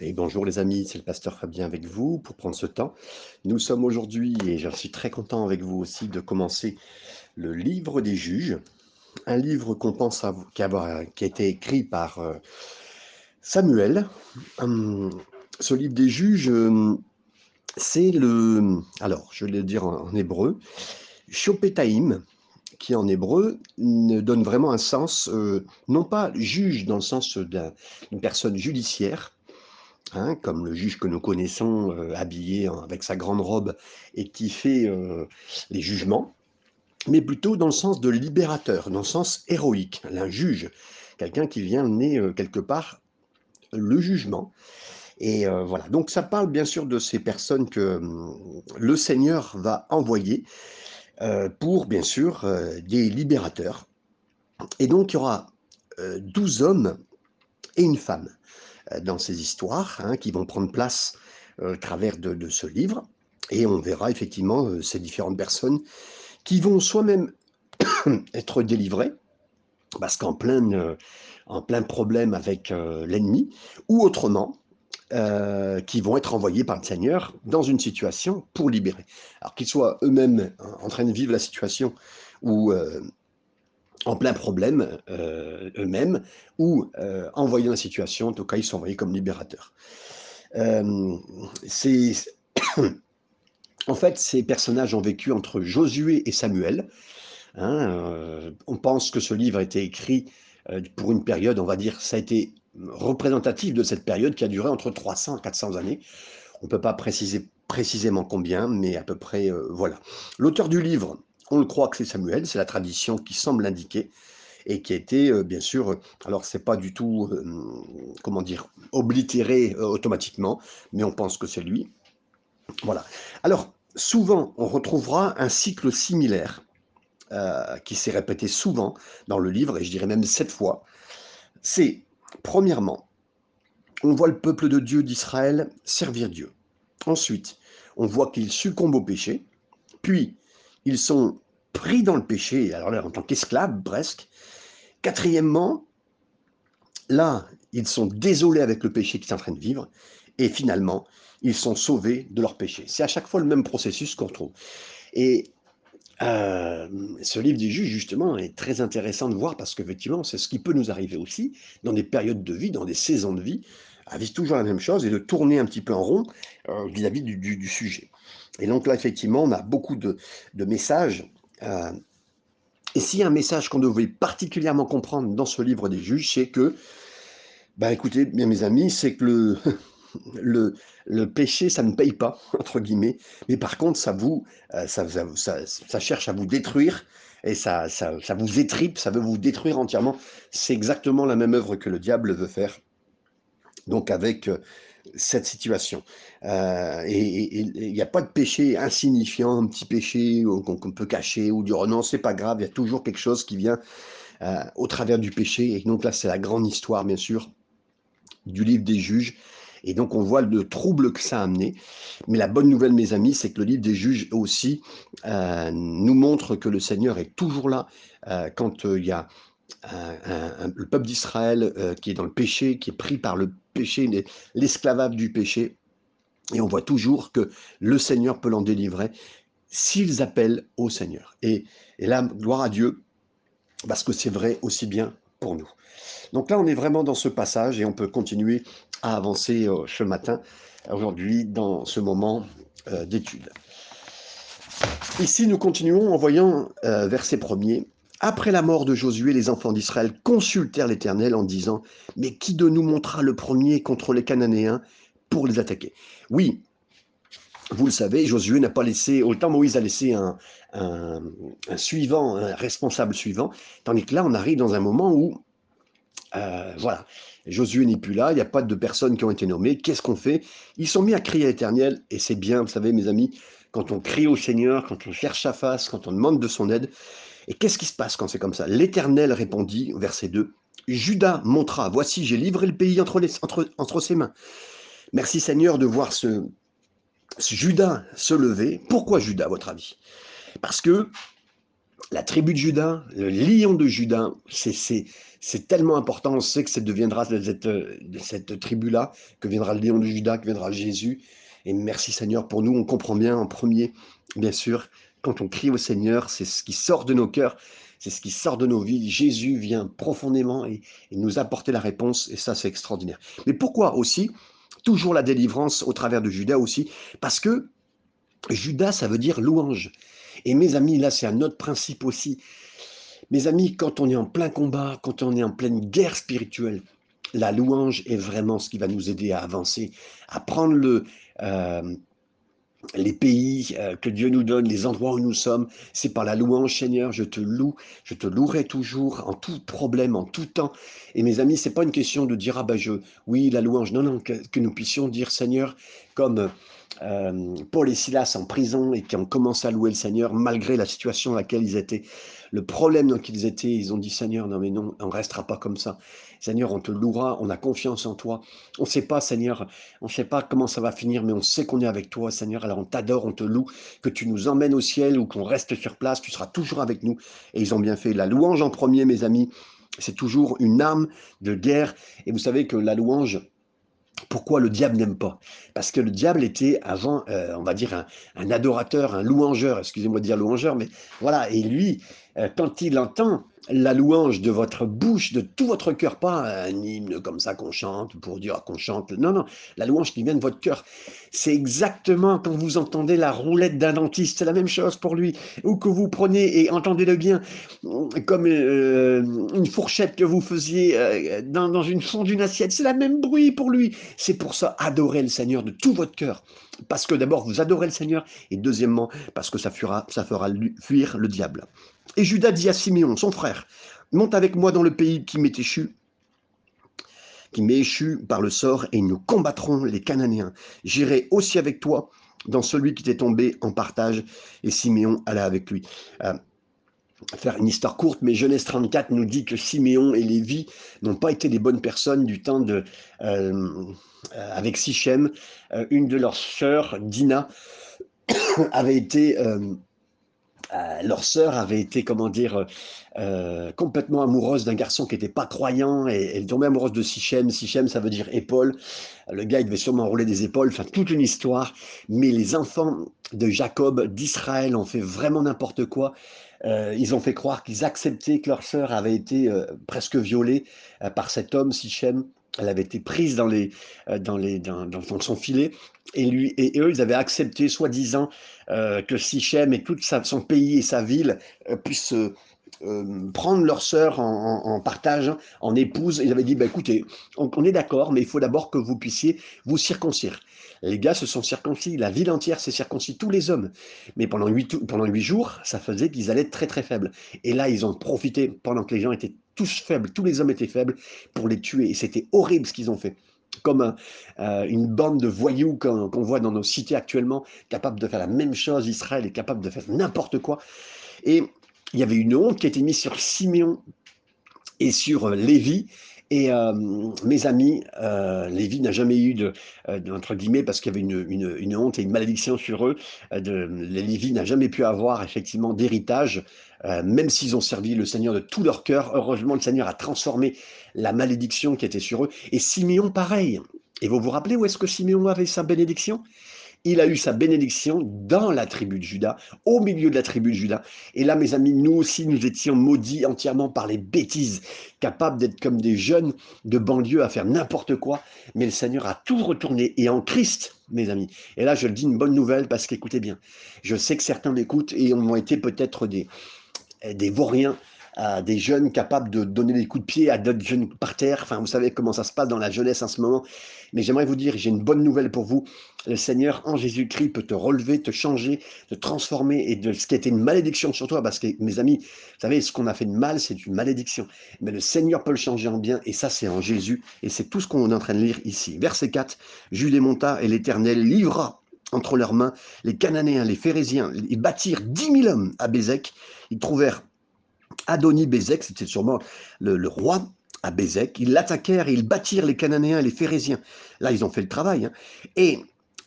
Et bonjour les amis, c'est le pasteur Fabien avec vous pour prendre ce temps. Nous sommes aujourd'hui, et je suis très content avec vous aussi, de commencer le livre des juges, un livre qu'on pense avoir, qui, a, été écrit par euh, Samuel. Hum, ce livre des juges, hum, c'est le, alors je vais le dire en, en hébreu, Shopetaim, qui en hébreu donne vraiment un sens, euh, non pas juge dans le sens d'une personne judiciaire, Comme le juge que nous connaissons, euh, habillé avec sa grande robe et qui fait euh, les jugements, mais plutôt dans le sens de libérateur, dans le sens héroïque, un juge, quelqu'un qui vient mener euh, quelque part le jugement. Et voilà, donc ça parle bien sûr de ces personnes que le Seigneur va envoyer pour, bien sûr, des libérateurs. Et donc il y aura douze hommes et une femme. Euh, dans ces histoires hein, qui vont prendre place euh, au travers de, ce livre. Et on verra effectivement euh, ces différentes personnes qui vont soi-même être délivrées, parce qu'en plein, en plein problème avec l'ennemi, ou autrement, qui vont être envoyés par le Seigneur dans une situation pour libérer. Alors qu'ils soient eux-mêmes en train de vivre la situation ou en plein problème euh, eux-mêmes ou euh, en voyant la situation, en tout cas ils sont envoyés comme libérateurs. Euh, en fait, ces personnages ont vécu entre Josué et Samuel. Hein, on pense que ce livre a été écrit pour une période, on va dire, ça a été représentatif de cette période qui a duré entre 300 et 400 années. On ne peut pas préciser précisément combien, mais à peu près, voilà. L'auteur du livre, on le croit que c'est Samuel, c'est la tradition qui semble l'indiquer et qui a été, euh, bien sûr, alors c'est pas du tout, euh, comment dire, oblitéré euh, automatiquement, mais on pense que c'est lui. Voilà. Alors, souvent, on retrouvera un cycle similaire qui s'est répété souvent dans le livre, et je dirais même sept fois. C'est, premièrement, on voit le peuple de Dieu d'Israël servir Dieu. Ensuite, on voit qu'il succombe au péché. Puis, ils sont pris dans le péché, alors là, en tant qu'esclaves presque. Quatrièmement, là, ils sont désolés avec le péché qu'ils sont en train de vivre. Et finalement, ils sont sauvés de leur péché. C'est à chaque fois le même processus qu'on trouve. Et euh, ce livre des juges, justement, est très intéressant de voir parce qu'effectivement, c'est ce qui peut nous arriver aussi dans des périodes de vie, dans des saisons de vie, à vivre toujours la même chose et de tourner un petit peu en rond euh, vis-à-vis du, sujet. Et donc là, effectivement, on a beaucoup de, messages. Euh, et s'il y a un message qu'on devait particulièrement comprendre dans ce livre des juges, c'est que, ben écoutez, mes amis, c'est que le, le, le, péché, ça ne paye pas, entre guillemets, mais par contre, ça vous, euh, ça, ça, cherche à vous détruire et ça, ça, ça vous étripe, ça veut vous détruire entièrement. C'est exactement la même œuvre que le diable veut faire. Donc avec cette situation. Euh, et il n'y a pas de péché insignifiant, un petit péché qu'on peut cacher ou dire oh non, c'est pas grave, il y a toujours quelque chose qui vient euh, au travers du péché. Et donc là, c'est la grande histoire, bien sûr, du livre des juges. Et donc, on voit le trouble que ça a amené. Mais la bonne nouvelle, mes amis, c'est que le livre des juges aussi euh, nous montre que le Seigneur est toujours là quand il y a le peuple d'Israël qui est dans le péché, qui est pris par le péché, l'esclavage du péché. Et on voit toujours que le Seigneur peut l'en délivrer s'ils appellent au Seigneur. Et, et là, gloire à Dieu, parce que c'est vrai aussi bien pour nous. Donc là, on est vraiment dans ce passage et on peut continuer à avancer euh, ce matin, aujourd'hui, dans ce moment euh, d'étude. Ici, nous continuons en voyant euh, verset premier. Après la mort de Josué, les enfants d'Israël consultèrent l'Éternel en disant, Mais qui de nous montra le premier contre les Cananéens pour les attaquer? Oui, vous le savez, Josué n'a pas laissé, autant Moïse a laissé un, suivant, un responsable suivant, tandis que là, on arrive dans un moment où, euh, voilà, Josué n'est plus là, il n'y a pas de personnes qui ont été nommées. Qu'est-ce qu'on fait? Ils sont mis à crier à l'Éternel, et c'est bien, vous savez, mes amis, quand on crie au Seigneur, quand on cherche sa face, quand on demande de son aide, et qu'est-ce qui se passe quand c'est comme ça? L'Éternel répondit, verset 2, Judas montra, voici, j'ai livré le pays entre, entre, ses mains. Merci Seigneur de voir ce, Judas se lever. Pourquoi Judas, à votre avis? Parce que la tribu de Judas, le lion de Judas, c'est tellement important. On sait que ça deviendra de cette, cette tribu-là, que viendra le lion de Judas, que viendra Jésus. Et merci Seigneur pour nous. On comprend bien en premier, bien sûr, quand on crie au Seigneur, c'est ce qui sort de nos cœurs, c'est ce qui sort de nos vies. Jésus vient profondément et, nous apporter la réponse. Et ça, c'est extraordinaire. Mais pourquoi aussi Toujours la délivrance au travers de Judas aussi, parce que Judas, ça veut dire louange. Et mes amis, là, c'est un autre principe aussi. Mes amis, quand on est en plein combat, quand on est en pleine guerre spirituelle, la louange est vraiment ce qui va nous aider à avancer, à prendre le, euh, les pays euh, que Dieu nous donne, les endroits où nous sommes. C'est par la louange, Seigneur, je te loue, je te louerai toujours, en tout problème, en tout temps. Et mes amis, c'est pas une question de dire, ah ben je, oui, la louange. Non, non, que, que nous puissions dire, Seigneur, comme euh, Paul et Silas en prison et qui ont commencé à louer le Seigneur malgré la situation dans laquelle ils étaient, le problème dans lequel ils étaient, ils ont dit Seigneur, non mais non, on restera pas comme ça. Seigneur, on te louera, on a confiance en toi. On ne sait pas, Seigneur, on ne sait pas comment ça va finir, mais on sait qu'on est avec toi, Seigneur. Alors on t'adore, on te loue, que tu nous emmènes au ciel ou qu'on reste sur place, tu seras toujours avec nous. Et ils ont bien fait. La louange en premier, mes amis, c'est toujours une arme de guerre. Et vous savez que la louange, pourquoi le diable n'aime pas. Parce que le diable était avant, euh, on va dire, un, adorateur, un louangeur, excusez-moi de dire louangeur, mais voilà, et lui, euh, quand il entend la louange de votre bouche, de tout votre cœur, pas un hymne comme ça qu'on chante pour dire qu'on chante. Non, non, la louange qui vient de votre cœur. C'est exactement quand vous entendez la roulette d'un dentiste, c'est la même chose pour lui. Ou que vous prenez, et entendez-le bien, comme euh, une fourchette que vous faisiez euh, dans, dans une fond d'une assiette, c'est la même bruit pour lui. C'est pour ça, adorez le Seigneur de tout votre cœur. Parce que d'abord, vous adorez le Seigneur, et deuxièmement, parce que ça fera, ça fera fuir le diable. Et Judas dit à Siméon, son frère, monte avec moi dans le pays qui m'est échu, qui m'est échu par le sort, et nous combattrons les Cananéens. J'irai aussi avec toi dans celui qui t'est tombé en partage. Et Siméon alla avec lui. Euh, faire une histoire courte, mais Genèse 34 nous dit que Siméon et Lévi n'ont pas été des bonnes personnes du temps de, euh, avec Sichem. Euh, une de leurs sœurs, Dina, avait été euh, leur sœur avait été, comment dire, euh, euh, complètement amoureuse d'un garçon qui n'était pas croyant et elle tombait amoureuse de Sichem. Sichem, ça veut dire épaule. Le gars, il devait sûrement rouler des épaules, enfin, toute une histoire. Mais les enfants de Jacob, d'Israël, ont fait vraiment n'importe quoi. ils ont fait croire qu'ils acceptaient que leur sœur avait été presque violée par cet homme, Sichem elle avait été prise dans, les, euh, dans, les, dans, dans son filet, et, lui, et eux, ils avaient accepté, soi-disant, euh, que Sichem et tout son pays et sa ville euh, puissent prendre leur sœur en, en, partage, en épouse. Ils avaient dit, bah, écoutez, on, on est d'accord, mais il faut d'abord que vous puissiez vous circoncire. Les gars se sont circoncis, la ville entière s'est circoncis, tous les hommes. Mais pendant huit, pendant huit jours, ça faisait qu'ils allaient être très très faibles. Et là, ils ont profité, pendant que les gens étaient tous faibles, tous les hommes étaient faibles, pour les tuer. Et c'était horrible ce qu'ils ont fait comme euh, une bande de voyous qu'on voit dans nos cités actuellement, capable de faire la même chose. Israël est capable de faire n'importe quoi. Et il y avait une honte qui a été mise sur Siméon et sur euh, Lévi. Et euh, mes amis, euh, Lévi n'a jamais eu de, euh, entre guillemets, parce qu'il y avait une, une, honte et une malédiction sur eux, Lévi n'a jamais pu avoir effectivement d'héritage, même s'ils ont servi le Seigneur de tout leur cœur. Heureusement, le Seigneur a transformé la malédiction qui était sur eux. Et Siméon, pareil. Et vous vous rappelez où est-ce que Siméon avait sa bénédiction? Il a eu sa bénédiction dans la tribu de Judas, au milieu de la tribu de Judas. Et là, mes amis, nous aussi, nous étions maudits entièrement par les bêtises, capables d'être comme des jeunes de banlieue à faire n'importe quoi. Mais le Seigneur a tout retourné. Et en Christ, mes amis. Et là, je le dis une bonne nouvelle parce qu'écoutez bien, je sais que certains m'écoutent et ont été peut-être des, des vauriens à des jeunes capables de donner des coups de pied à d'autres jeunes par terre. Enfin, vous savez comment ça se passe dans la jeunesse en ce moment. Mais j'aimerais vous dire, j'ai une bonne nouvelle pour vous. Le Seigneur en Jésus-Christ peut te relever, te changer, te transformer et de ce qui était une malédiction sur toi. Parce que, mes amis, vous savez, ce qu'on a fait de mal, c'est une malédiction. Mais le Seigneur peut le changer en bien et ça, c'est en Jésus. Et c'est tout ce qu'on est en train de lire ici. Verset 4, Jules monta et l'Éternel livra entre leurs mains les Cananéens, les Phérésiens. Ils bâtirent dix mille hommes à Bézek. Ils trouvèrent Adoni Bézek, c'était sûrement le, roi à Bézek, ils l'attaquèrent ils bâtirent les Cananéens les Phérésiens. Là, ils ont fait le travail. Hein. Et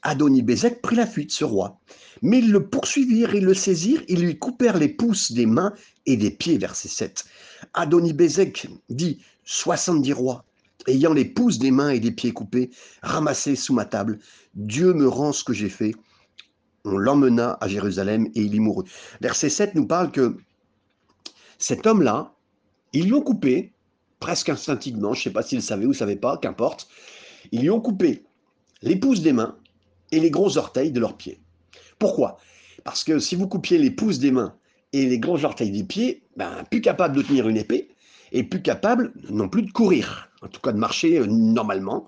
Adonibézek prit la fuite, ce roi. Mais ils le poursuivirent, ils le saisirent, ils lui coupèrent les pouces des mains et des pieds, verset 7. Adonibézek dit 70 rois, ayant les pouces des mains et des pieds coupés, ramassés sous ma table. Dieu me rend ce que j'ai fait. On l'emmena à Jérusalem et il y mourut. Verset 7 nous parle que cet homme-là, ils lui ont coupé, presque instinctivement, je ne sais pas s'il savait ou ne savait pas, qu'importe, ils lui ont coupé les pouces des mains et les gros orteils de leurs pieds. Pourquoi? Parce que si vous coupiez les pouces des mains et les gros orteils des pieds, ben, plus capable de tenir une épée et plus capable non plus de courir, en tout cas de marcher euh, normalement.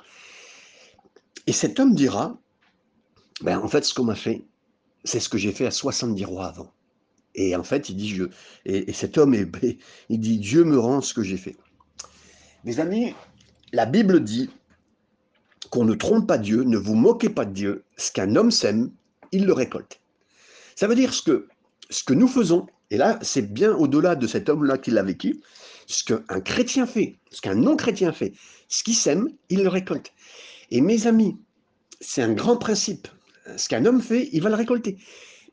Et cet homme dira, ben, en fait, ce qu'on m'a fait, c'est ce que j'ai fait à 70 rois avant. Et en fait, il dit, je, et, cet homme, est, il dit, Dieu me rend ce que j'ai fait. Mes amis, la Bible dit qu'on ne trompe pas Dieu, ne vous moquez pas de Dieu, ce qu'un homme sème, il le récolte. Ça veut dire ce que, ce que nous faisons, et là, c'est bien au-delà de cet homme-là qui l'a vécu, ce qu'un chrétien fait, ce qu'un non-chrétien fait, ce qu'il sème, il le récolte. Et mes amis, c'est un grand principe. Ce qu'un homme fait, il va le récolter.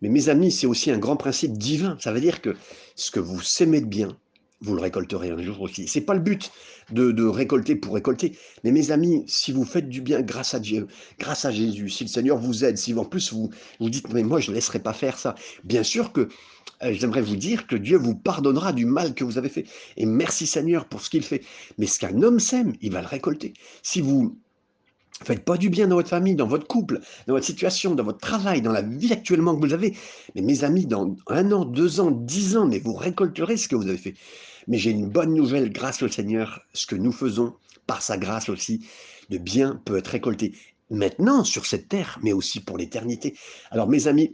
Mais mes amis, c'est aussi un grand principe divin. Ça veut dire que ce que vous sémez de bien, vous le récolterez un jour aussi. C'est pas le but de, récolter pour récolter. Mais mes amis, si vous faites du bien grâce à Dieu, grâce à Jésus, si le Seigneur vous aide, si en plus vous vous dites, mais moi je ne laisserai pas faire ça, bien sûr que euh, j'aimerais vous dire que Dieu vous pardonnera du mal que vous avez fait. Et merci Seigneur pour ce qu'il fait. Mais ce qu'un homme sème, il va le récolter. Si vous Faites pas du bien dans votre famille, dans votre couple, dans votre situation, dans votre travail, dans la vie actuellement que vous avez. Mais mes amis, dans un an, deux ans, dix ans, mais vous récolterez ce que vous avez fait. Mais j'ai une bonne nouvelle, grâce au Seigneur, ce que nous faisons, par sa grâce aussi, de bien peut être récolté maintenant sur cette terre, mais aussi pour l'éternité. Alors mes amis,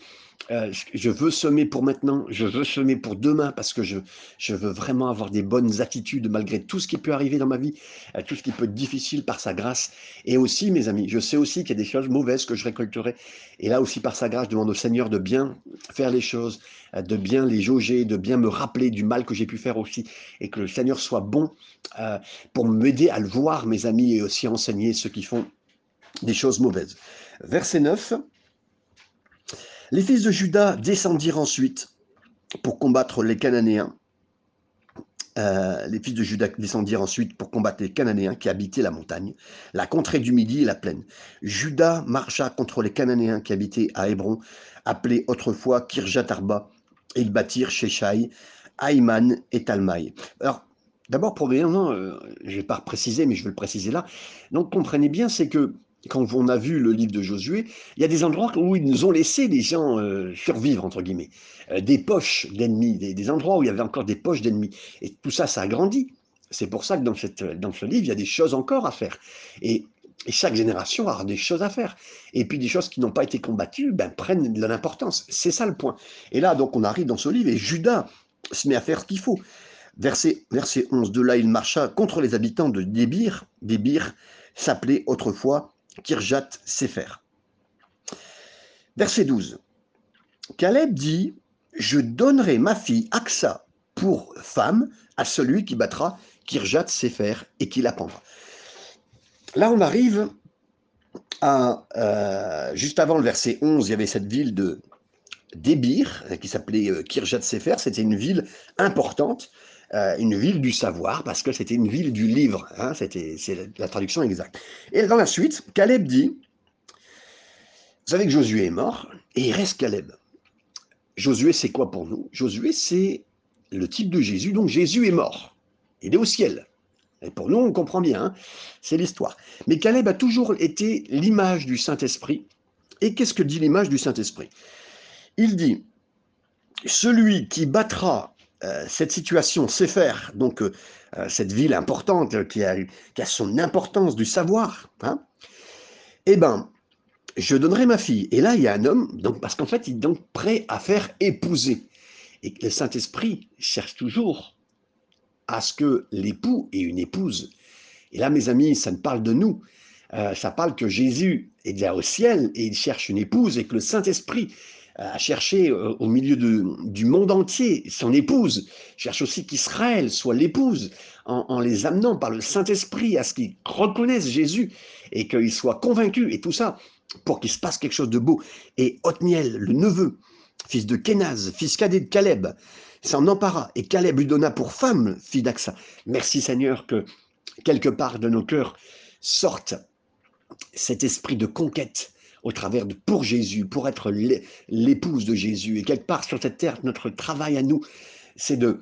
euh, je veux semer pour maintenant, je veux semer pour demain, parce que je, je veux vraiment avoir des bonnes attitudes malgré tout ce qui peut arriver dans ma vie, euh, tout ce qui peut être difficile par sa grâce. Et aussi, mes amis, je sais aussi qu'il y a des choses mauvaises que je récolterai. Et là aussi, par sa grâce, je demande au Seigneur de bien faire les choses, euh, de bien les jauger, de bien me rappeler du mal que j'ai pu faire aussi, et que le Seigneur soit bon pour m'aider à le voir, mes amis, et aussi enseigner ceux qui font des choses mauvaises. Verset 9. Les fils de Judas descendirent ensuite pour combattre les Cananéens. Euh, les fils de Judas descendirent ensuite pour combattre les Cananéens qui habitaient la montagne, la contrée du Midi et la plaine. Judas marcha contre les Cananéens qui habitaient à Hébron, appelé autrefois Kirjat Arba, et ils bâtirent Sheshai, Aïman et Talmaï. Alors, d'abord, premièrement, euh, je ne vais pas préciser, mais je vais le préciser là. Donc, comprenez bien, c'est que quand on a vu le livre de Josué, il y a des endroits où ils nous ont laissé des gens euh, survivre, entre guillemets, euh, des poches d'ennemis, des, endroits où il y avait encore des poches d'ennemis. Et tout ça, ça a grandi. C'est pour ça que dans, cette, dans ce livre, il y a des choses encore à faire. Et, chaque génération a des choses à faire. Et puis des choses qui n'ont pas été combattues ben, prennent de l'importance. C'est ça le point. Et là, donc, on arrive dans ce livre et Judas se met à faire ce qu'il faut. Verset, verset 11, de là, il marcha contre les habitants de Débir. Débir s'appelait autrefois Kirjat Sefer. Verset 12. Caleb dit Je donnerai ma fille Aksa pour femme à celui qui battra Kirjat Sefer et qui la pendra. Là, on arrive à. Euh, juste avant le verset 11, il y avait cette ville de Débir qui s'appelait euh, Kirjat Sefer. C'était une ville importante. Euh, une ville du savoir, parce que c'était une ville du livre, hein, c'était, c'est la traduction exacte. Et dans la suite, Caleb dit, vous savez que Josué est mort, et il reste Caleb. Josué, c'est quoi pour nous? Josué, c'est le type de Jésus, donc Jésus est mort, il est au ciel. Et pour nous, on comprend bien, hein, c'est l'histoire. Mais Caleb a toujours été l'image du Saint-Esprit. Et qu'est-ce que dit l'image du Saint-Esprit? Il dit, celui qui battra cette situation sait faire, donc euh, euh, cette ville importante qui a, qui a, son importance du savoir, hein, eh ben, je donnerai ma fille. Et là, il y a un homme, donc, parce qu'en fait, il est donc prêt à faire épouser. Et le Saint-Esprit cherche toujours à ce que l'époux ait une épouse. Et là, mes amis, ça ne parle de nous. ça parle que Jésus est déjà au ciel et il cherche une épouse et que le Saint-Esprit à chercher euh, au milieu du monde entier son épouse, cherche aussi qu'Israël soit l'épouse, en, les amenant par le Saint-Esprit à ce qu'ils reconnaissent Jésus et qu'ils soient convaincus, et tout ça pour qu'il se passe quelque chose de beau. Et Othniel, le neveu, fils de Kenaz, fils cadet de Caleb, s'en empara, et Caleb lui donna pour femme, fille d'Axa. Merci Seigneur que quelque part de nos cœurs sorte cet esprit de conquête, au travers de pour Jésus, pour être l'épouse de Jésus. Et quelque part sur cette terre, notre travail à nous, c'est de,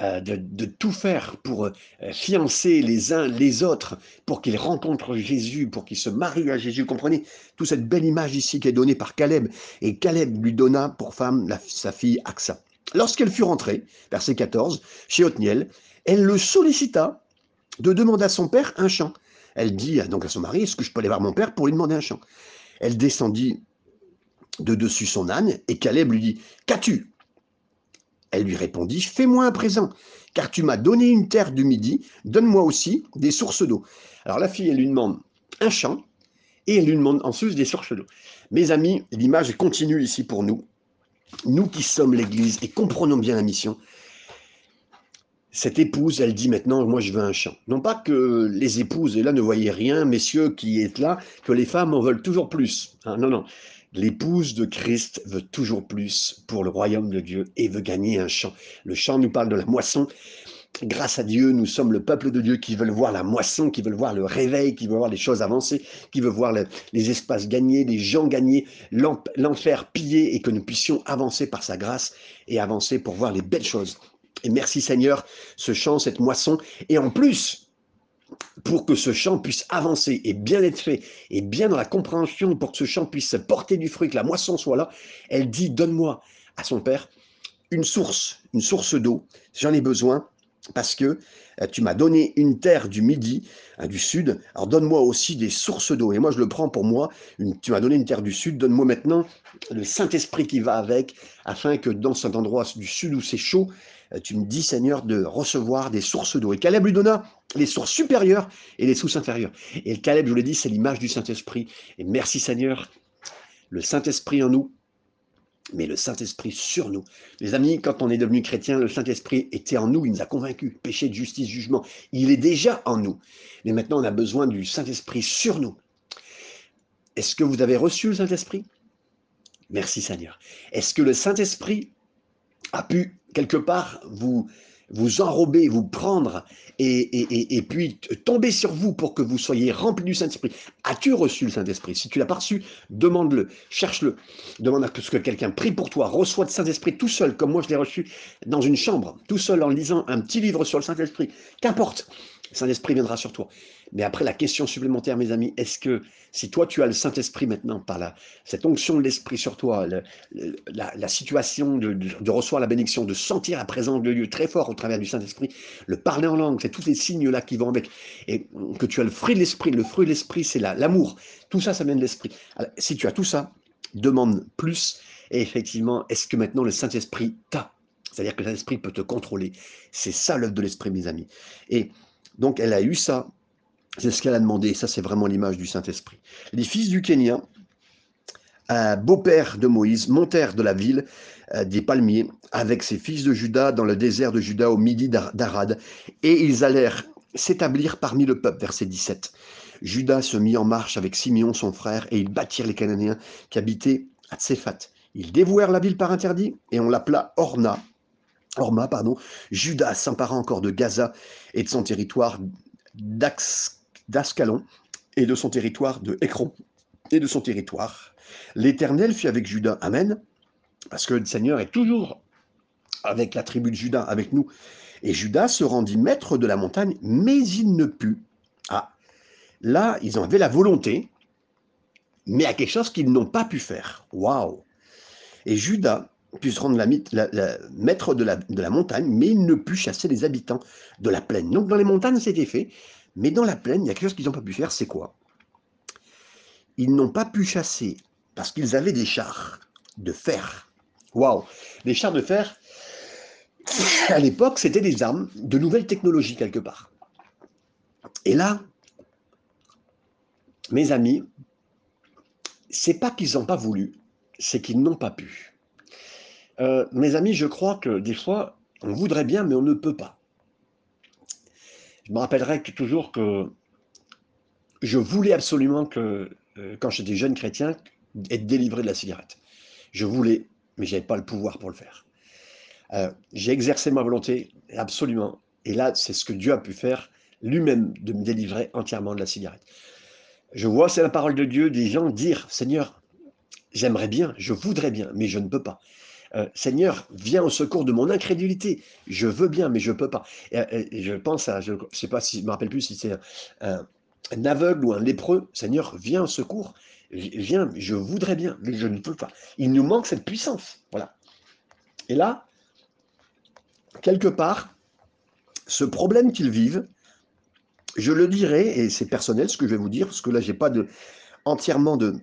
euh, de, tout faire pour euh, fiancer les uns les autres, pour qu'ils rencontrent Jésus, pour qu'ils se marient à Jésus. Comprenez toute cette belle image ici qui est donnée par Caleb. Et Caleb lui donna pour femme sa fille Axa. Lorsqu'elle fut rentrée, verset 14, chez Othniel, elle le sollicita de demander à son père un chant. Elle dit donc à son mari, est-ce que je peux aller voir mon père pour lui demander un chant elle descendit de dessus son âne, et Caleb lui dit, Qu'as-tu? Elle lui répondit, Fais-moi un présent, car tu m'as donné une terre du midi, donne-moi aussi des sources d'eau. Alors la fille, elle lui demande un champ, et elle lui demande en sus des sources d'eau. Mes amis, l'image continue ici pour nous. Nous qui sommes l'Église et comprenons bien la mission, cette épouse, elle dit maintenant, moi je veux un champ. Non pas que les épouses, et là ne voyez rien, messieurs qui êtes là, que les femmes en veulent toujours plus. Hein. non, non. L'épouse de Christ veut toujours plus pour le royaume de Dieu et veut gagner un champ. Le champ nous parle de la moisson. Grâce à Dieu, nous sommes le peuple de Dieu qui veut voir la moisson, qui veut voir le réveil, qui veut voir les choses avancer, qui veut voir les espaces gagnés, les gens gagnés, l'enfer pillé et que nous puissions avancer par sa grâce et avancer pour voir les belles choses et merci Seigneur, ce champ, cette moisson. Et en plus, pour que ce champ puisse avancer et bien être fait, et bien dans la compréhension, pour que ce champ puisse porter du fruit, que la moisson soit là, elle dit, donne-moi à son père une source, une source d'eau, j'en ai besoin, parce que euh, tu m'as donné une terre du midi, hein, du sud, alors donne-moi aussi des sources d'eau. Et moi, je le prends pour moi, tu m'as donné une terre du sud, donne-moi maintenant le Saint-Esprit qui va avec, afin que dans cet endroit du sud où c'est chaud, tu me dis, Seigneur, de recevoir des sources d'eau. Et Caleb lui donna les sources supérieures et les sources inférieures. Et le Caleb, je vous l'ai dit, c'est l'image du Saint-Esprit. Et merci Seigneur, le Saint-Esprit en nous, mais le Saint-Esprit sur nous. Les amis, quand on est devenu chrétien, le Saint-Esprit était en nous, il nous a convaincus, péché, justice, jugement. Il est déjà en nous. Mais maintenant, on a besoin du Saint-Esprit sur nous. Est-ce que vous avez reçu le Saint-Esprit? Merci Seigneur. Est-ce que le Saint-Esprit a pu quelque part vous, vous enrober, vous prendre et, et, puis tomber sur vous pour que vous soyez remplis du Saint-Esprit. As-tu reçu le Saint-Esprit? Si tu l'as pas reçu, demande-le, cherche-le. Demande à ce que quelqu'un prie pour toi, reçoit le Saint-Esprit tout seul, comme moi je l'ai reçu dans une chambre, tout seul en lisant un petit livre sur le Saint-Esprit. Qu'importe, Saint-Esprit viendra sur toi. Mais après, la question supplémentaire, mes amis, est-ce que si toi tu as le Saint-Esprit maintenant, par la, cette onction de l'Esprit sur toi, la, situation de, de, recevoir la bénédiction, de sentir la présence de Dieu très fort au travers du Saint-Esprit, le parler en langue, c'est tous ces signes-là qui vont avec, et que tu as le fruit de l'Esprit, le fruit de l'Esprit, c'est l'amour. Tout ça, ça vient de l'Esprit. Si tu as tout ça, demande plus. Et effectivement, est-ce que maintenant le Saint-Esprit t'a? C'est-à-dire que le Saint-Esprit peut te contrôler. C'est ça l'œuvre de l'Esprit, mes amis. Et donc, elle a eu ça c'est ce qu'elle a demandé. Ça, c'est vraiment l'image du Saint-Esprit. Les fils du Kenya, beau-père de Moïse, montèrent de la ville euh, des palmiers avec ses fils de Juda dans le désert de Juda au midi d'Arad, et ils allèrent s'établir parmi le peuple. Verset 17. Judas se mit en marche avec Simeon son frère, et ils bâtirent les Cananéens qui habitaient à Tséphat. Ils dévouèrent la ville par interdit, et on l'appela Orna. Orma, pardon. Judas s'empara encore de Gaza et de son territoire d'Ascalon et de son territoire de Écron et de son territoire. L'Éternel fut avec Judas. Amen. Parce que le Seigneur est toujours avec la tribu de Judas, avec nous. Et Judas se rendit maître de la montagne, mais il ne put. Ah, là, ils en avaient la volonté, mais à quelque chose qu'ils n'ont pas pu faire. Waouh Et Judas put se rendre la, maître de la, montagne, mais il ne put chasser les habitants de la plaine. Donc dans les montagnes, c'était fait, mais dans la plaine, il y a quelque chose qu'ils n'ont pas pu faire, c'est quoi? Ils n'ont pas pu chasser parce qu'ils avaient des chars de fer. Waouh Les chars de fer, à l'époque, c'était des armes de nouvelle technologie quelque part. Et là, mes amis, c'est pas qu'ils n'ont pas voulu, c'est qu'ils n'ont pas pu. Euh, mes amis, je crois que des fois, on voudrait bien, mais on ne peut pas. Je me rappellerai toujours que je voulais absolument que, euh, quand j'étais jeune chrétien, être délivré de la cigarette. Je voulais, mais je n'avais pas le pouvoir pour le faire. Euh, j'ai exercé ma volonté, absolument. Et là, c'est ce que Dieu a pu faire lui-même, de me délivrer entièrement de la cigarette. Je vois, c'est la parole de Dieu, des gens dire, Seigneur, j'aimerais bien, je voudrais bien, mais je ne peux pas. Euh, Seigneur, viens au secours de mon incrédulité. Je veux bien, mais je ne peux pas. Et, je pense à, je ne sais pas si je me rappelle plus si c'est un, aveugle ou un lépreux. Seigneur, viens au secours. Viens, je voudrais bien, mais je ne peux pas. Il nous manque cette puissance. Voilà. Et là, quelque part, ce problème qu'ils vivent, je le dirais, et c'est personnel ce que je vais vous dire, parce que là, j'ai pas de entièrement de.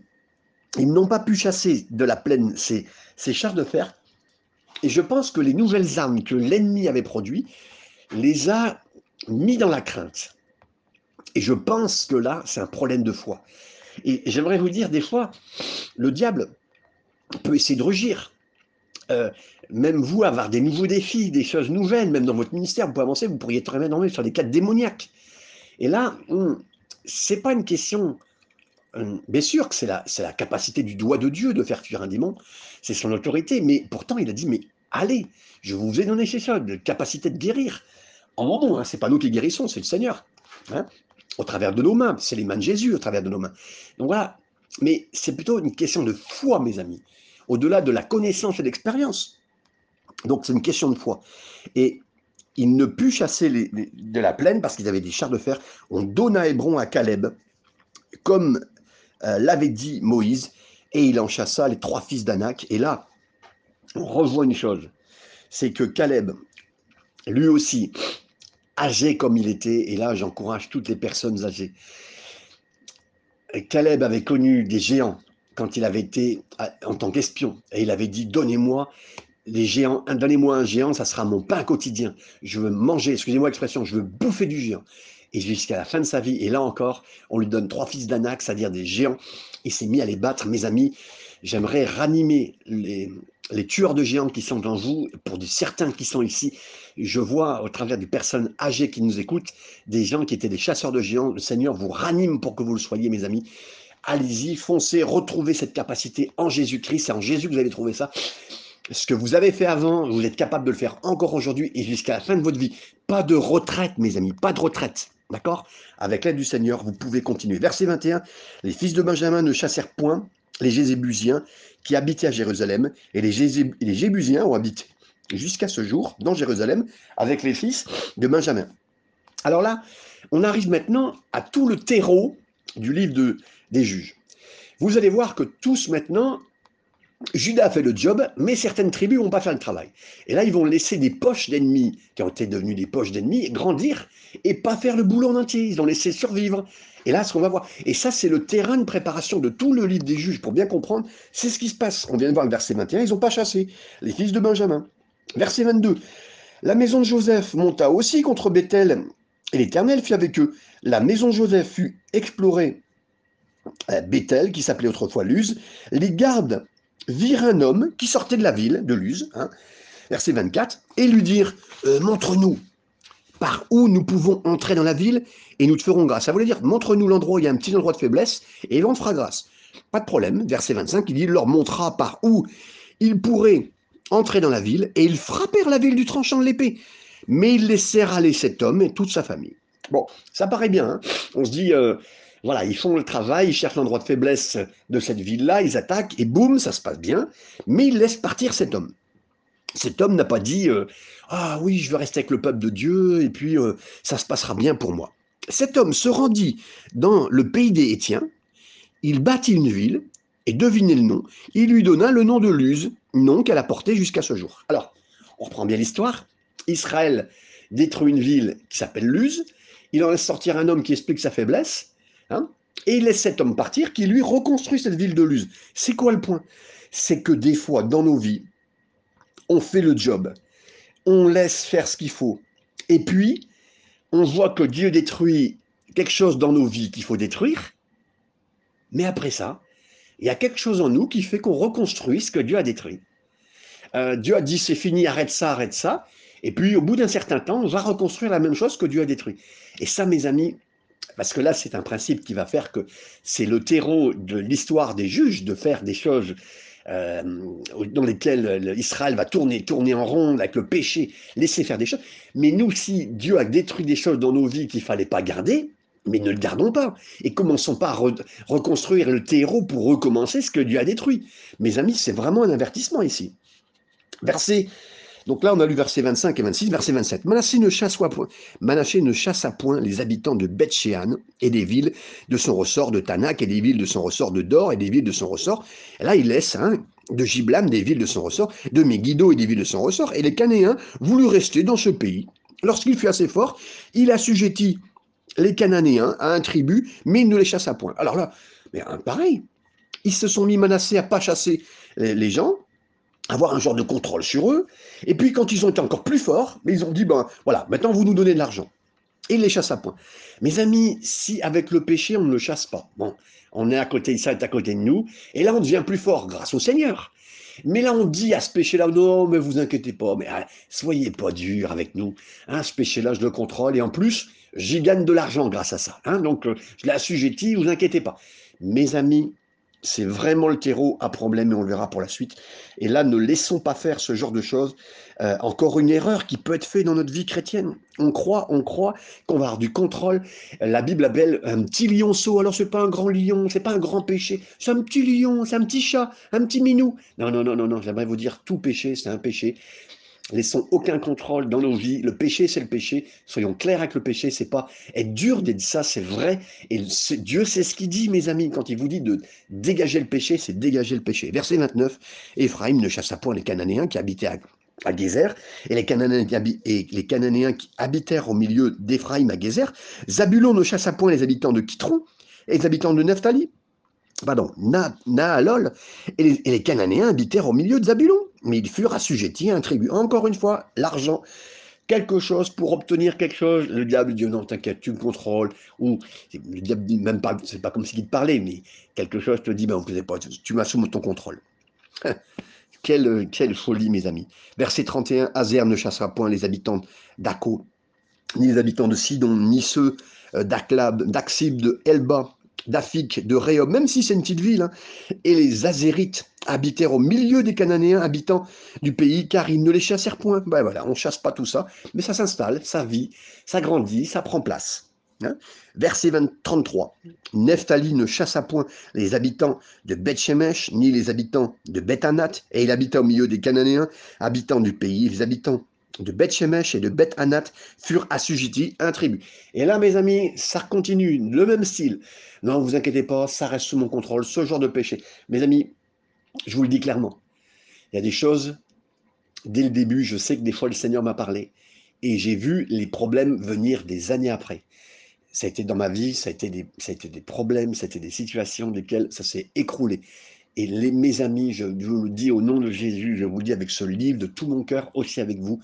Ils n'ont pas pu chasser de la plaine ces chars de fer. Et je pense que les nouvelles armes que l'ennemi avait produites les a mis dans la crainte. Et je pense que là, c'est un problème de foi. Et j'aimerais vous dire, des fois, le diable peut essayer de rugir. Euh, même vous, avoir des nouveaux défis, des choses nouvelles, même dans votre ministère, vous pouvez avancer, vous pourriez très bien sur des cas démoniaques. Et là, c'est pas une question. Euh, bien sûr que c'est la, la capacité du doigt de Dieu de faire fuir un démon, c'est son autorité, mais pourtant il a dit, mais allez, je vous ai donné ces choses, de capacité de guérir. En nom, hein, c'est pas nous qui guérissons, c'est le Seigneur. Hein, au travers de nos mains, c'est les mains de Jésus au travers de nos mains. Donc voilà, mais c'est plutôt une question de foi, mes amis, au-delà de la connaissance et l'expérience. Donc c'est une question de foi. Et il ne put chasser les, de la plaine parce qu'ils avaient des chars de fer. On donna Hébron à Caleb, comme euh, l'avait dit Moïse, et il en chassa les trois fils d'Anak. Et là, on revoit une chose, c'est que Caleb, lui aussi, âgé comme il était, et là j'encourage toutes les personnes âgées, Caleb avait connu des géants quand il avait été en tant qu'espion, et il avait dit, donnez-moi les géants, donnez-moi un géant, ça sera mon pain quotidien. Je veux manger, excusez-moi l'expression, je veux bouffer du géant. Et jusqu'à la fin de sa vie, et là encore, on lui donne trois fils d'Anak, c'est-à-dire des géants. Il s'est mis à les battre. Mes amis, j'aimerais ranimer les, les tueurs de géants qui sont dans vous, pour certains qui sont ici. Je vois au travers des personnes âgées qui nous écoutent, des gens qui étaient des chasseurs de géants. Le Seigneur vous ranime pour que vous le soyez, mes amis. Allez-y, foncez, retrouvez cette capacité en Jésus-Christ. C'est en Jésus que vous allez trouver ça ce que vous avez fait avant, vous êtes capable de le faire encore aujourd'hui et jusqu'à la fin de votre vie. Pas de retraite, mes amis, pas de retraite. D'accord? Avec l'aide du Seigneur, vous pouvez continuer. Verset 21, les fils de Benjamin ne chassèrent point les Jézébusiens qui habitaient à Jérusalem, et les, Jébusiens ont habité jusqu'à ce jour dans Jérusalem avec les fils de Benjamin. Alors là, on arrive maintenant à tout le terreau du livre de, des juges. Vous allez voir que tous maintenant, Judas a fait le job, mais certaines tribus vont pas faire le travail. Et là, ils vont laisser des poches d'ennemis, qui ont été devenues des poches d'ennemis, grandir et pas faire le boulot en entier. Ils ont laissé survivre. Et là, ce qu'on va voir. Et ça, c'est le terrain de préparation de tout le livre des juges. Pour bien comprendre, c'est ce qui se passe. On vient de voir le verset 21, ils n'ont pas chassé les fils de Benjamin. Verset 22. La maison de Joseph monta aussi contre Bethel, et l'Éternel fut avec eux. La maison de Joseph fut explorée. Bethel, qui s'appelait autrefois Luz, les gardes virent un homme qui sortait de la ville de Luz, hein, verset 24, et lui dire euh, Montre-nous par où nous pouvons entrer dans la ville et nous te ferons grâce. Ça voulait dire Montre-nous l'endroit où il y a un petit endroit de faiblesse et on te fera grâce. Pas de problème. Verset 25, il dit Il leur montra par où ils pourraient entrer dans la ville et ils frappèrent la ville du tranchant de l'épée. Mais ils laissèrent aller cet homme et toute sa famille. Bon, ça paraît bien. Hein. on se dit euh, voilà, ils font le travail, ils cherchent l'endroit de faiblesse de cette ville-là, ils attaquent, et boum, ça se passe bien, mais ils laissent partir cet homme. Cet homme n'a pas dit euh, Ah oui, je veux rester avec le peuple de Dieu, et puis euh, ça se passera bien pour moi. Cet homme se rendit dans le pays des Étiens, il bâtit une ville, et devinez le nom, il lui donna le nom de Luz, nom qu'elle a porté jusqu'à ce jour. Alors, on reprend bien l'histoire. Israël détruit une ville qui s'appelle Luz, il en laisse sortir un homme qui explique sa faiblesse, Hein et il laisse cet homme partir qui lui reconstruit cette ville de Luz. C'est quoi le point? C'est que des fois, dans nos vies, on fait le job, on laisse faire ce qu'il faut, et puis on voit que Dieu détruit quelque chose dans nos vies qu'il faut détruire, mais après ça, Il y a quelque chose en nous qui fait qu'on reconstruit ce que Dieu a détruit. Euh, Dieu a dit c'est fini, arrête ça, arrête ça. Et puis au bout d'un certain temps, on va reconstruire la même chose que Dieu a détruit. Et ça, mes amis, parce que là, c'est un principe qui va faire que c'est le terreau de l'histoire des juges de faire des choses euh, dans lesquelles Israël va tourner, tourner en rond avec le péché, laisser faire des choses. Mais nous, si Dieu a détruit des choses dans nos vies qu'il fallait pas garder, mais ne le gardons pas. Et commençons pas à reconstruire le terreau pour recommencer ce que Dieu a détruit. Mes amis, c'est vraiment un avertissement ici. Verset donc là, on a lu verset 25 et 26, verset 27. Manassé ne, chasse point, Manassé ne chassa point les habitants de Bethshéan et des villes de son ressort de Tanak et des villes de son ressort de Dor et des villes de son ressort. Là, il laisse hein, de Giblam des villes de son ressort, de Megiddo et des villes de son ressort. Et les Canéens voulurent rester dans ce pays. Lorsqu'il fut assez fort, il assujettit les Cananéens à un tribut, mais il ne les chassa point. Alors là, mais hein, pareil, ils se sont mis menacés à pas chasser les gens, avoir un genre de contrôle sur eux. Et puis quand ils ont été encore plus forts, mais ils ont dit, ben voilà, maintenant vous nous donnez de l'argent. Et ils les chassent à point. Mes amis, si avec le péché, on ne le chasse pas, bon, on est à côté, ça est à côté de nous, et là on devient plus fort grâce au Seigneur. Mais là on dit à ce péché-là, non, mais vous inquiétez pas, mais ah, soyez pas dur avec nous. Hein, ce péché-là, je le contrôle, et en plus, j'y gagne de l'argent grâce à ça. Hein, donc, euh, je l'ai assujetti, vous inquiétez pas. Mes amis, c'est vraiment le terreau à problème et on le verra pour la suite. Et là, ne laissons pas faire ce genre de choses. Euh, encore une erreur qui peut être faite dans notre vie chrétienne. On croit, on croit qu'on va avoir du contrôle. La Bible appelle un petit lionceau. Alors c'est pas un grand lion, c'est pas un grand péché, c'est un petit lion, c'est un petit chat, un petit minou. Non, non, non, non, non. J'aimerais vous dire tout péché, c'est un péché. Laissons aucun contrôle dans nos vies. Le péché, c'est le péché. Soyons clairs avec le péché. C'est pas être dur d'être ça, c'est vrai. Et Dieu sait ce qu'il dit, mes amis. Quand il vous dit de dégager le péché, c'est dégager le péché. Verset 29. Ephraim ne chassa point les Cananéens qui habitaient à, à Gézer, et les, Cananéens qui et habitèrent au milieu d'Ephraim à Gézer. Zabulon ne chassa point les habitants de Kitron et les habitants de Naphtali. Pardon, Naalol et les, et les Cananéens habitèrent au milieu de Zabulon mais ils furent assujettis à un tribut. Encore une fois, l'argent, quelque chose pour obtenir quelque chose. Le diable dit non, t'inquiète, tu me contrôles. Ou le diable dit même pas, c'est pas comme s'il te parlait, mais quelque chose te dit, ben, pas, tu m'as ton contrôle. quelle, folie, mes amis. Verset 31, Azer ne chassera point les habitants d'Ako, ni les habitants de Sidon, ni ceux euh, d'Aklab, d'Axib, de Elba, d'Afik, de Réob, même si c'est une petite ville, hein. et les Azérites habitèrent au milieu des Cananéens habitants du pays, car ils ne les chassèrent point. Ben voilà, on chasse pas tout ça, mais ça s'installe, ça vit, ça grandit, ça prend place. Hein. Verset 20, 33. Nephtali ne chassa point les habitants de Beth-Shemesh, ni les habitants de Beth-Anat, et il habita au milieu des Cananéens, habitants du pays. Les habitants de Beth Shemesh et de Beth Anat furent assujettis un tribut. Et là, mes amis, ça continue, le même style. Non, vous inquiétez pas, ça reste sous mon contrôle, ce genre de péché. Mes amis, je vous le dis clairement, il y a des choses, dès le début, je sais que des fois le Seigneur m'a parlé, et j'ai vu les problèmes venir des années après. Ça a été dans ma vie, ça a été des, ça a été des problèmes, ça a été des situations desquelles ça s'est écroulé. Et les, mes amis, je, vous le dis au nom de Jésus, je vous le dis avec ce livre de tout mon cœur, aussi avec vous,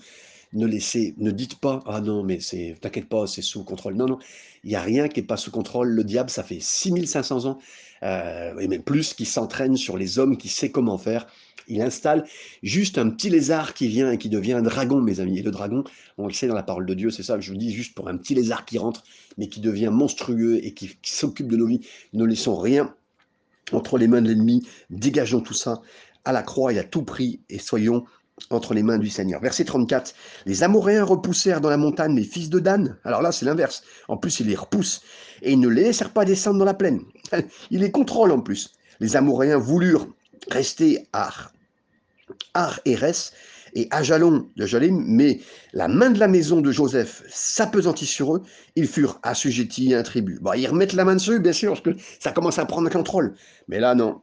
ne laissez, ne dites pas, ah non, mais c'est, t'inquiète pas, c'est sous contrôle. Non, non, il n'y a rien qui n'est pas sous contrôle. Le diable, ça fait 6500 ans, euh, et même plus, qui s'entraîne sur les hommes, qui sait comment faire. Il installe juste un petit lézard qui vient et qui devient un dragon, mes amis. Et le dragon, on le sait dans la parole de Dieu, c'est ça je vous dis, juste pour un petit lézard qui rentre, mais qui devient monstrueux et qui, qui s'occupe de nos vies. Ne laissons rien entre les mains de l'ennemi, dégageons tout ça à la croix et à tout prix, et soyons entre les mains du Seigneur. Verset 34, les Amoréens repoussèrent dans la montagne les fils de Dan. Alors là, c'est l'inverse. En plus, ils les repoussent, et ils ne les laissèrent pas descendre dans la plaine. Ils les contrôlent en plus. Les Amoréens voulurent rester à Ar Eres et Ajalon de Jalim, mais la main de la maison de Joseph s'apesantit sur eux, ils furent assujettis à un tribut. Bon, ils remettent la main dessus, bien sûr, parce que ça commence à prendre le contrôle. Mais là, non,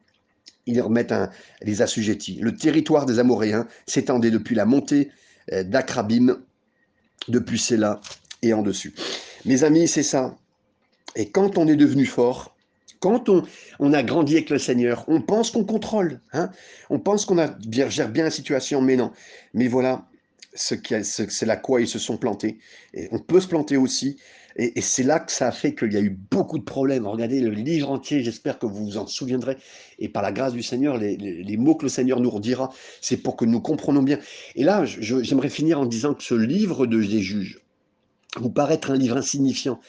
ils remettent un, les assujettis. Le territoire des Amoréens s'étendait depuis la montée euh, d'Akrabim, depuis Séla et en dessus. Mes amis, c'est ça. Et quand on est devenu fort, quand on, a grandi avec le Seigneur, on pense qu'on contrôle, hein on pense qu'on gère bien la situation, mais non. Mais voilà, ce c'est là quoi ils se sont plantés. On peut se planter aussi. Et, c'est là que ça a fait qu'il y a eu beaucoup de problèmes. Regardez le livre entier, j'espère que vous vous en souviendrez. Et par la grâce du Seigneur, les, mots que le Seigneur nous redira, c'est pour que nous comprenons bien. Et là, j'aimerais finir en disant que ce livre de des juges vous paraît être un livre insignifiant.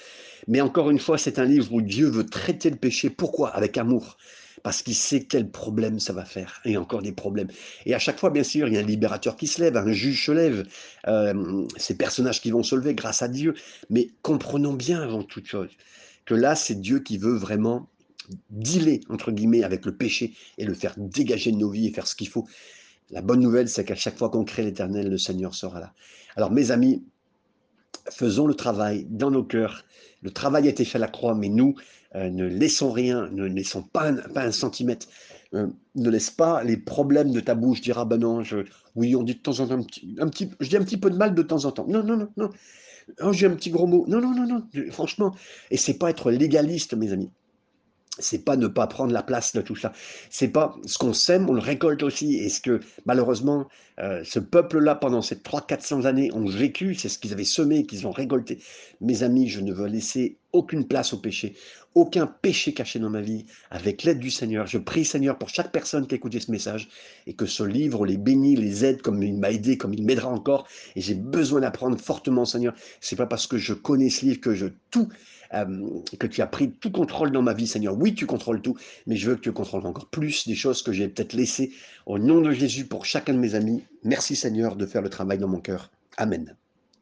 Mais encore une fois, c'est un livre où Dieu veut traiter le péché. Pourquoi? Avec amour parce qu'il sait quel problème ça va faire, et encore des problèmes. Et à chaque fois, bien sûr, il y a un libérateur qui se lève, un juge se lève, euh, ces personnages qui vont se lever grâce à Dieu, mais comprenons bien avant toute chose que là, c'est Dieu qui veut vraiment dealer, entre guillemets, avec le péché et le faire dégager de nos vies et faire ce qu'il faut. La bonne nouvelle, c'est qu'à chaque fois qu'on crée l'éternel, le Seigneur sera là. Alors, mes amis, faisons le travail dans nos cœurs. Le travail a été fait à la croix, mais nous, euh, ne laissons rien, ne laissons pas un, centimètre. Euh, ne laisse pas les problèmes de ta bouche dire ah ben non, je, oui, on dit de temps en temps un petit, un je dis un petit peu de mal de temps en temps. Non, non, non, non. Oh, j'ai un petit gros mot. Non, non, non, non. Franchement, et c'est pas être légaliste, mes amis c'est pas ne pas prendre la place de tout ça. C'est pas ce qu'on sème, on le récolte aussi. Et ce que malheureusement, euh, ce peuple-là, pendant ces 300-400 années, ont vécu, c'est ce qu'ils avaient semé, qu'ils ont récolté. Mes amis, je ne veux laisser aucune place au péché, aucun péché caché dans ma vie. Avec l'aide du Seigneur, je prie Seigneur pour chaque personne qui a écouté ce message et que ce livre les bénisse, les aide comme il m'a aidé, comme il m'aidera encore. Et j'ai besoin d'apprendre fortement, Seigneur. C'est pas parce que je connais ce livre que je tout euh, que tu as pris tout contrôle dans ma vie, Seigneur. Oui, tu contrôles tout, mais je veux que tu contrôles encore plus des choses que j'ai peut-être laissées au nom de Jésus pour chacun de mes amis. Merci, Seigneur, de faire le travail dans mon cœur. Amen.